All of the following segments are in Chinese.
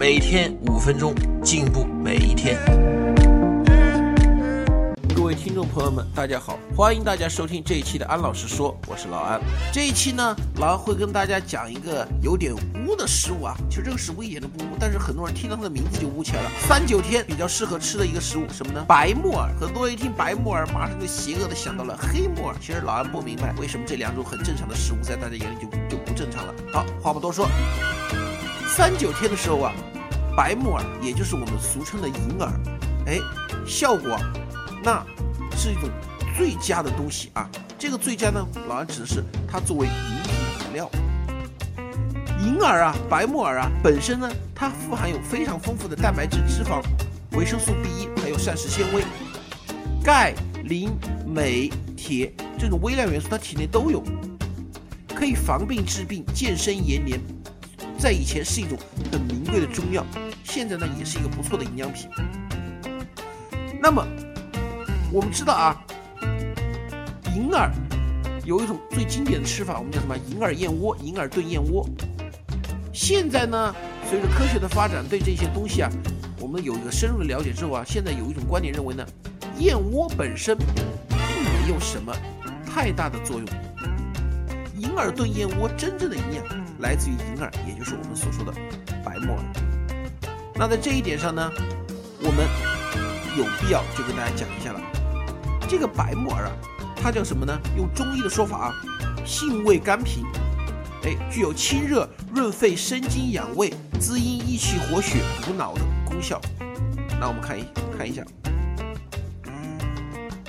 每天五分钟，进步每一天。各位听众朋友们，大家好，欢迎大家收听这一期的安老师说，我是老安。这一期呢，老安会跟大家讲一个有点污的食物啊，其实这个食物一点都不污，但是很多人听到它的名字就污起来了。三九天比较适合吃的一个食物什么呢？白木耳。很多人一听白木耳，马上就邪恶的想到了黑木耳。其实老安不明白为什么这两种很正常的食物在大家眼里就就不正常了。好，话不多说，三九天的时候啊，白木耳也就是我们俗称的银耳，哎，效果那是一种最佳的东西啊。这个最佳呢，老安指的是它作为饮品饮料。银耳啊，白木耳啊，本身呢，它富含有非常丰富的蛋白质、脂肪、维生素 B 一，还有膳食纤维、钙、磷、镁、铁这种微量元素，它体内都有，可以防病治病、健身延年。在以前是一种很名贵的中药，现在呢也是一个不错的营养品。那么我们知道啊，银耳有一种最经典的吃法，我们叫什么？银耳燕窝，银耳炖燕窝。现在呢，随着科学的发展，对这些东西啊，我们有一个深入的了解之后啊，现在有一种观点认为呢，燕窝本身并没有什么太大的作用。银耳炖燕窝真正的营养来自于银耳，也就是我们所说的白木耳。那在这一点上呢，我们有必要就跟大家讲一下了。这个白木耳啊，它叫什么呢？用中医的说法啊，性味甘平，哎，具有清热、润肺、生津养胃、滋阴益气、活血、补脑的功效。那我们看一看一下，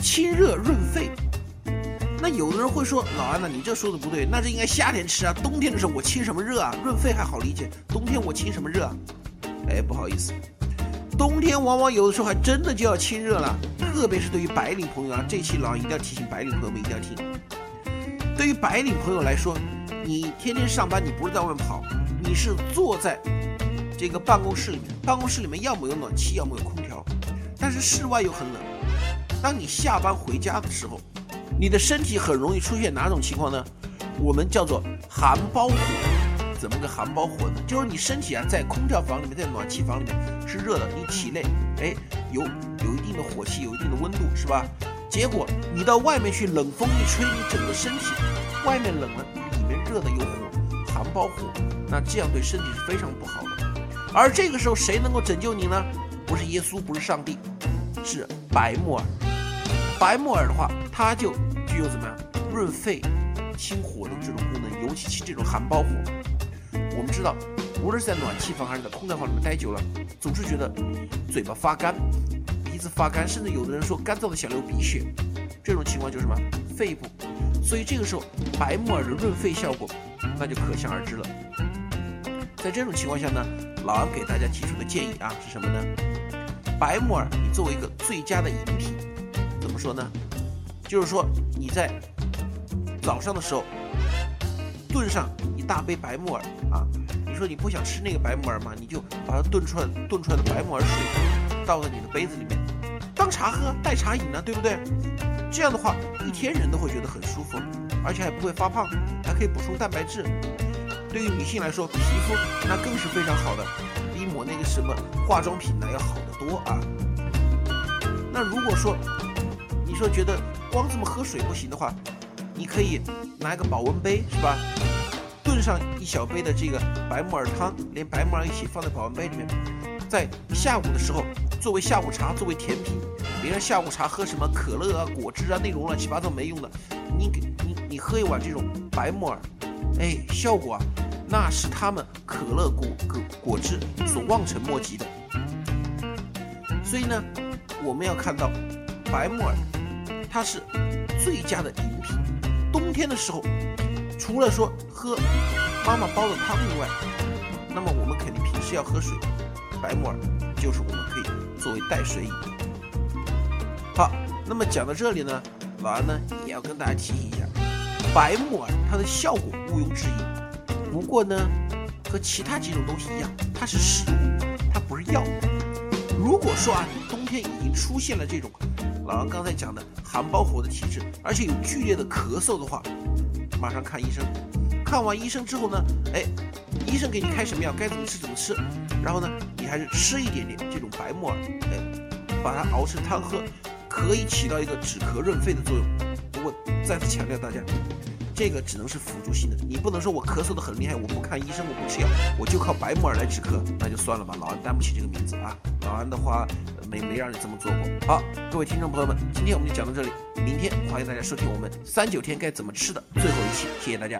清热润肺。那有的人会说，老安呐，你这说的不对，那这应该夏天吃啊，冬天的时候我清什么热啊？润肺还好理解，冬天我清什么热啊？哎，不好意思，冬天往往有的时候还真的就要清热了，特别是对于白领朋友啊，这期老安一定要提醒白领朋友们一定要听。对于白领朋友来说，你天天上班，你不是在外面跑，你是坐在这个办公室里面，办公室里面要么有暖气，要么有空调，但是室外又很冷。当你下班回家的时候，你的身体很容易出现哪种情况呢？我们叫做寒包火。怎么个寒包火呢？就是你身体啊，在空调房里面，在暖气房里面是热的，你体内哎有有一定的火气，有一定的温度，是吧？结果你到外面去，冷风一吹，你整个身体外面冷了，里面热的有火，寒包火，那这样对身体是非常不好的。而这个时候谁能够拯救你呢？不是耶稣，不是上帝，是白木耳。白木耳的话，它就具有怎么样润肺、清火的这种功能，尤其清这种寒包火。我们知道，无论是在暖气房还是在空调房里面待久了，总是觉得嘴巴发干、鼻子发干，甚至有的人说干燥的想流鼻血。这种情况就是什么肺部。所以这个时候，白木耳的润肺效果那就可想而知了。在这种情况下呢，老安给大家提出的建议啊是什么呢？白木耳你作为一个最佳的饮品，怎么说呢？就是说你在早上的时候炖上一大杯白木耳啊，你说你不想吃那个白木耳吗？你就把它炖出来炖出来的白木耳水倒在你的杯子里面，当茶喝，代茶饮呢，对不对？这样的话，一天人都会觉得很舒服，而且还不会发胖，还可以补充蛋白质。对于女性来说，皮肤那更是非常好的，比抹那个什么化妆品呢要好得多啊。那如果说你说觉得光这么喝水不行的话，你可以拿一个保温杯是吧？炖上一小杯的这个白木耳汤，连白木耳一起放在保温杯里面，在下午的时候作为下午茶，作为甜品。别人下午茶喝什么可乐啊、果汁啊，那种乱七八糟没用的，你给你你喝一碗这种白木耳，哎，效果啊，那是他们可乐果果果汁所望尘莫及的。所以呢，我们要看到白木耳，它是最佳的饮品。冬天的时候，除了说喝妈妈煲的汤以外，那么我们肯定平时要喝水，白木耳就是我们可以作为代水饮。好，那么讲到这里呢，老安呢也要跟大家提醒一下，白木耳它的效果毋庸置疑，不过呢，和其他几种东西一样，它是食物，它不是药。如果说啊，你冬天已经出现了这种老王刚才讲的寒包火的体质，而且有剧烈的咳嗽的话，马上看医生。看完医生之后呢，哎，医生给你开什么药，该怎么吃怎么吃。然后呢，你还是吃一点点这种白木耳，哎，把它熬成汤喝，可以起到一个止咳润肺的作用。不过再次强调大家。这个只能是辅助性的，你不能说我咳嗽的很厉害，我不看医生，我不吃药，我就靠白木耳来止咳，那就算了吧，老安担不起这个名字啊。老安的话没没让你这么做过。好，各位听众朋友们，今天我们就讲到这里，明天欢迎大家收听我们三九天该怎么吃的最后一期，谢谢大家。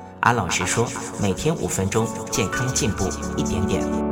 安老师说，每天五分钟，健康进步一点点。